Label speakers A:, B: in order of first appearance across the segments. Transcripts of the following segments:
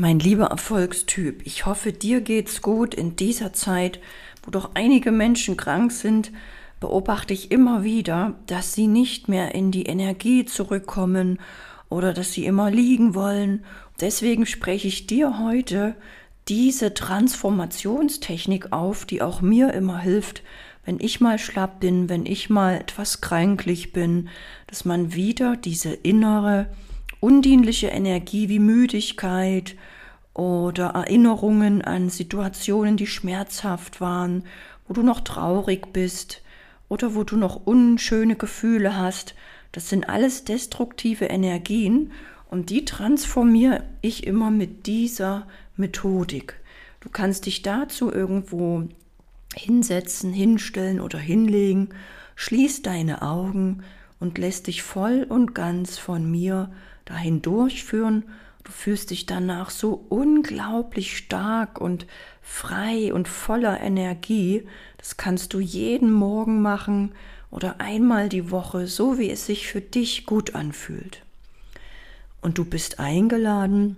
A: Mein lieber Erfolgstyp, ich hoffe, dir geht's gut in dieser Zeit, wo doch einige Menschen krank sind, beobachte ich immer wieder, dass sie nicht mehr in die Energie zurückkommen oder dass sie immer liegen wollen. Deswegen spreche ich dir heute diese Transformationstechnik auf, die auch mir immer hilft, wenn ich mal schlapp bin, wenn ich mal etwas kränklich bin, dass man wieder diese innere undienliche Energie wie Müdigkeit oder Erinnerungen an Situationen, die schmerzhaft waren, wo du noch traurig bist oder wo du noch unschöne Gefühle hast. Das sind alles destruktive Energien und die transformiere ich immer mit dieser Methodik. Du kannst dich dazu irgendwo hinsetzen, hinstellen oder hinlegen, schließ deine Augen und lässt dich voll und ganz von mir dahin durchführen. Du fühlst dich danach so unglaublich stark und frei und voller Energie. Das kannst du jeden Morgen machen oder einmal die Woche, so wie es sich für dich gut anfühlt. Und du bist eingeladen,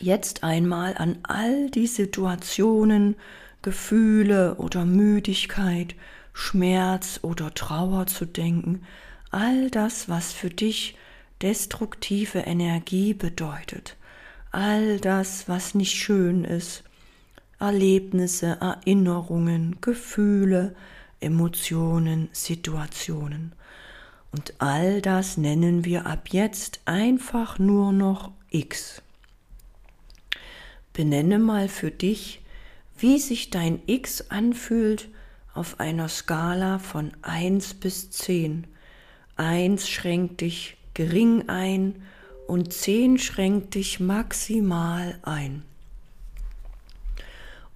A: jetzt einmal an all die Situationen, Gefühle oder Müdigkeit, Schmerz oder Trauer zu denken, all das, was für dich destruktive Energie bedeutet. All das, was nicht schön ist. Erlebnisse, Erinnerungen, Gefühle, Emotionen, Situationen. Und all das nennen wir ab jetzt einfach nur noch X. Benenne mal für dich, wie sich dein X anfühlt auf einer Skala von 1 bis 10. 1 schränkt dich gering ein und 10 schränkt dich maximal ein.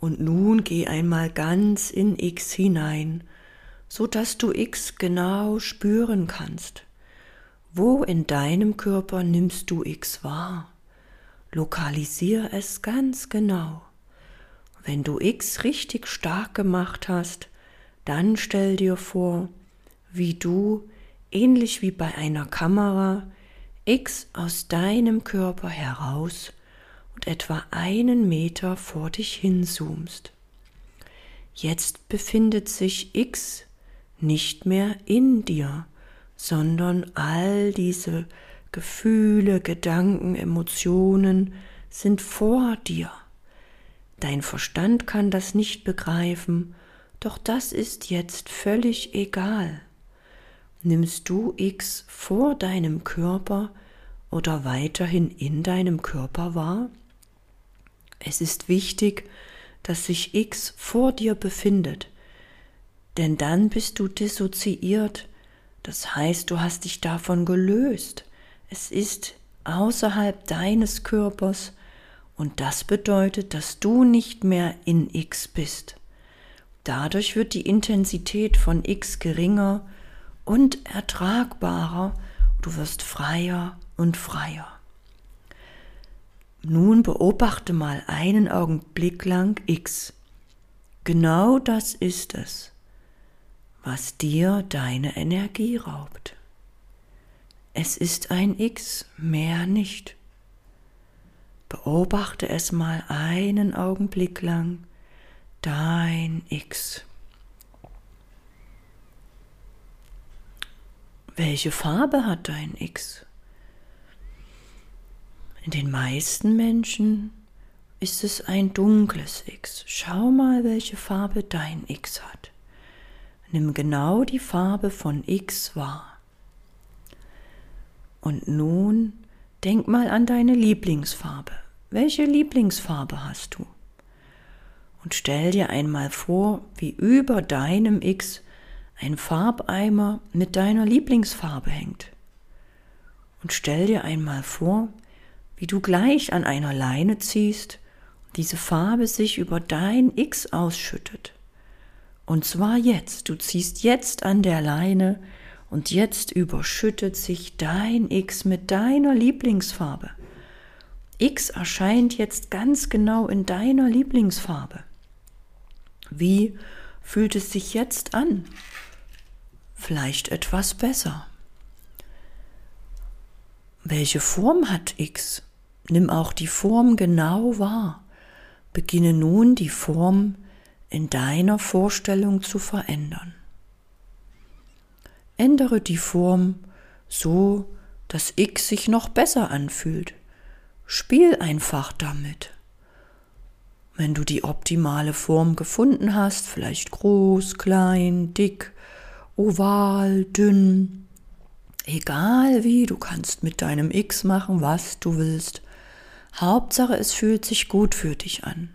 A: Und nun geh einmal ganz in X hinein, so dass du X genau spüren kannst. Wo in deinem Körper nimmst du X wahr? Lokalisier es ganz genau. Wenn du X richtig stark gemacht hast, dann stell dir vor, wie du ähnlich wie bei einer Kamera, X aus deinem Körper heraus und etwa einen Meter vor dich hinzoomst. Jetzt befindet sich X nicht mehr in dir, sondern all diese Gefühle, Gedanken, Emotionen sind vor dir. Dein Verstand kann das nicht begreifen, doch das ist jetzt völlig egal nimmst du X vor deinem Körper oder weiterhin in deinem Körper wahr? Es ist wichtig, dass sich X vor dir befindet, denn dann bist du dissoziiert, das heißt, du hast dich davon gelöst. Es ist außerhalb deines Körpers und das bedeutet, dass du nicht mehr in X bist. Dadurch wird die Intensität von X geringer und ertragbarer, du wirst freier und freier. Nun beobachte mal einen Augenblick lang X. Genau das ist es, was dir deine Energie raubt. Es ist ein X, mehr nicht. Beobachte es mal einen Augenblick lang, dein X. Welche Farbe hat dein X? In den meisten Menschen ist es ein dunkles X. Schau mal, welche Farbe dein X hat. Nimm genau die Farbe von X wahr. Und nun denk mal an deine Lieblingsfarbe. Welche Lieblingsfarbe hast du? Und stell dir einmal vor, wie über deinem X ein Farbeimer mit deiner Lieblingsfarbe hängt. Und stell dir einmal vor, wie du gleich an einer Leine ziehst, diese Farbe sich über dein X ausschüttet. Und zwar jetzt, du ziehst jetzt an der Leine und jetzt überschüttet sich dein X mit deiner Lieblingsfarbe. X erscheint jetzt ganz genau in deiner Lieblingsfarbe. Wie fühlt es sich jetzt an? Vielleicht etwas besser. Welche Form hat X? Nimm auch die Form genau wahr. Beginne nun die Form in deiner Vorstellung zu verändern. Ändere die Form so, dass X sich noch besser anfühlt. Spiel einfach damit. Wenn du die optimale Form gefunden hast, vielleicht groß, klein, dick, oval, dünn, egal wie, du kannst mit deinem X machen, was du willst. Hauptsache, es fühlt sich gut für dich an.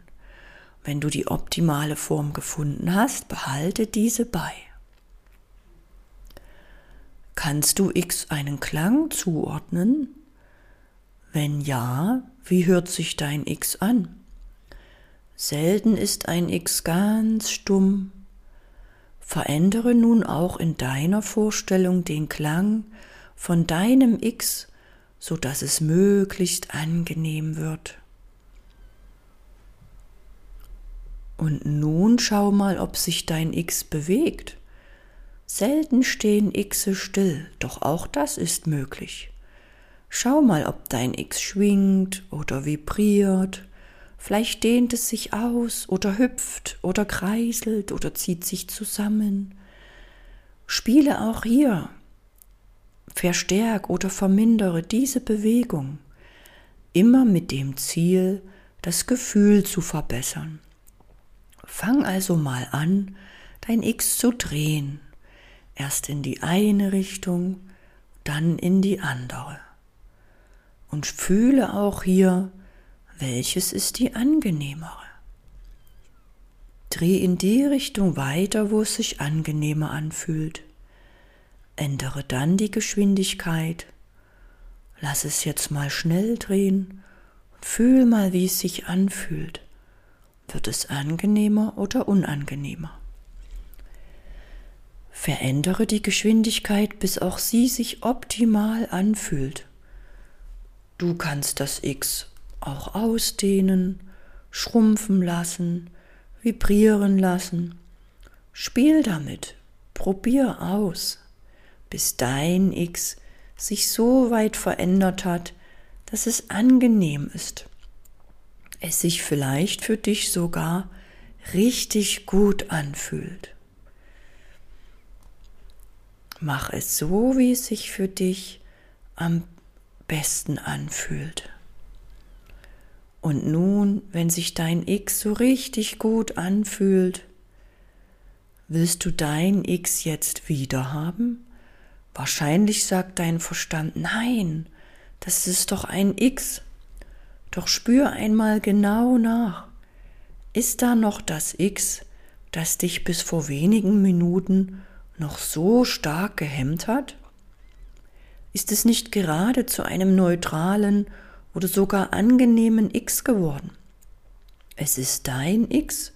A: Wenn du die optimale Form gefunden hast, behalte diese bei. Kannst du X einen Klang zuordnen? Wenn ja, wie hört sich dein X an? Selten ist ein X ganz stumm. Verändere nun auch in deiner Vorstellung den Klang von deinem X, so dass es möglichst angenehm wird. Und nun schau mal, ob sich dein X bewegt. Selten stehen Xe still, doch auch das ist möglich. Schau mal, ob dein X schwingt oder vibriert. Vielleicht dehnt es sich aus oder hüpft oder kreiselt oder zieht sich zusammen. Spiele auch hier. Verstärk oder vermindere diese Bewegung, immer mit dem Ziel, das Gefühl zu verbessern. Fang also mal an, dein X zu drehen, erst in die eine Richtung, dann in die andere. Und fühle auch hier, welches ist die angenehmere. Dreh in die Richtung weiter, wo es sich angenehmer anfühlt. Ändere dann die Geschwindigkeit. Lass es jetzt mal schnell drehen fühl mal, wie es sich anfühlt. Wird es angenehmer oder unangenehmer? Verändere die Geschwindigkeit, bis auch sie sich optimal anfühlt. Du kannst das X auch ausdehnen, schrumpfen lassen, vibrieren lassen. Spiel damit, probier aus, bis dein X sich so weit verändert hat, dass es angenehm ist. Es sich vielleicht für dich sogar richtig gut anfühlt. Mach es so, wie es sich für dich am besten anfühlt. Und nun, wenn sich dein X so richtig gut anfühlt, willst du dein X jetzt wieder haben? Wahrscheinlich sagt dein Verstand, nein, das ist doch ein X. Doch spür einmal genau nach. Ist da noch das X, das dich bis vor wenigen Minuten noch so stark gehemmt hat? Ist es nicht gerade zu einem neutralen oder sogar angenehmen X geworden. Es ist dein X,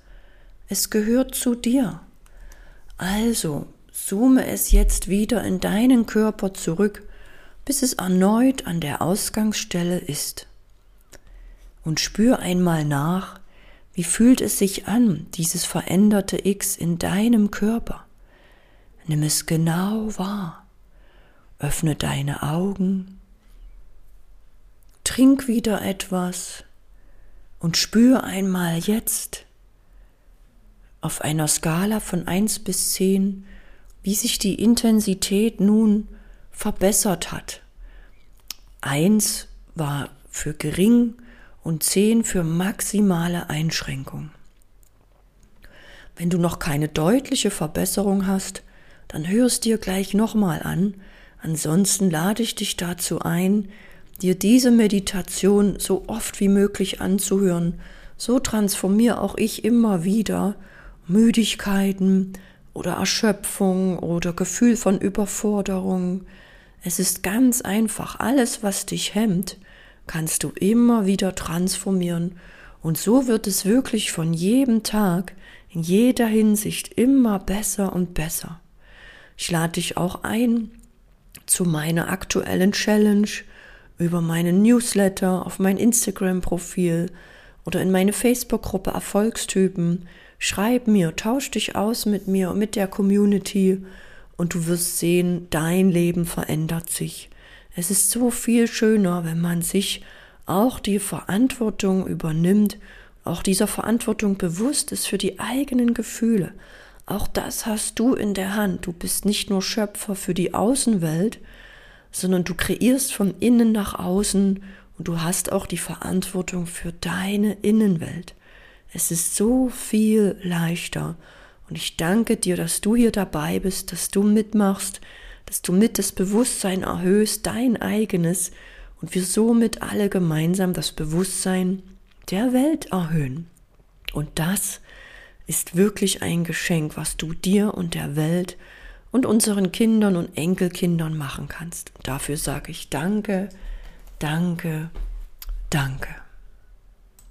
A: es gehört zu dir. Also zoome es jetzt wieder in deinen Körper zurück, bis es erneut an der Ausgangsstelle ist. Und spür einmal nach, wie fühlt es sich an, dieses veränderte X in deinem Körper. Nimm es genau wahr. Öffne deine Augen Trink wieder etwas und spür einmal jetzt auf einer Skala von 1 bis 10, wie sich die Intensität nun verbessert hat. 1 war für gering und 10 für maximale Einschränkung. Wenn du noch keine deutliche Verbesserung hast, dann hör es dir gleich nochmal an. Ansonsten lade ich dich dazu ein, dir diese Meditation so oft wie möglich anzuhören. So transformiere auch ich immer wieder Müdigkeiten oder Erschöpfung oder Gefühl von Überforderung. Es ist ganz einfach, alles, was dich hemmt, kannst du immer wieder transformieren und so wird es wirklich von jedem Tag in jeder Hinsicht immer besser und besser. Ich lade dich auch ein zu meiner aktuellen Challenge, über meinen Newsletter, auf mein Instagram-Profil oder in meine Facebook-Gruppe Erfolgstypen. Schreib mir, tausch dich aus mit mir und mit der Community und du wirst sehen, dein Leben verändert sich. Es ist so viel schöner, wenn man sich auch die Verantwortung übernimmt, auch dieser Verantwortung bewusst ist für die eigenen Gefühle. Auch das hast du in der Hand. Du bist nicht nur Schöpfer für die Außenwelt, sondern du kreierst von innen nach außen und du hast auch die Verantwortung für deine Innenwelt. Es ist so viel leichter. Und ich danke dir, dass du hier dabei bist, dass du mitmachst, dass du mit das Bewusstsein erhöhst, dein eigenes, und wir somit alle gemeinsam das Bewusstsein der Welt erhöhen. Und das ist wirklich ein Geschenk, was du dir und der Welt und unseren Kindern und Enkelkindern machen kannst. Dafür sage ich danke, danke, danke.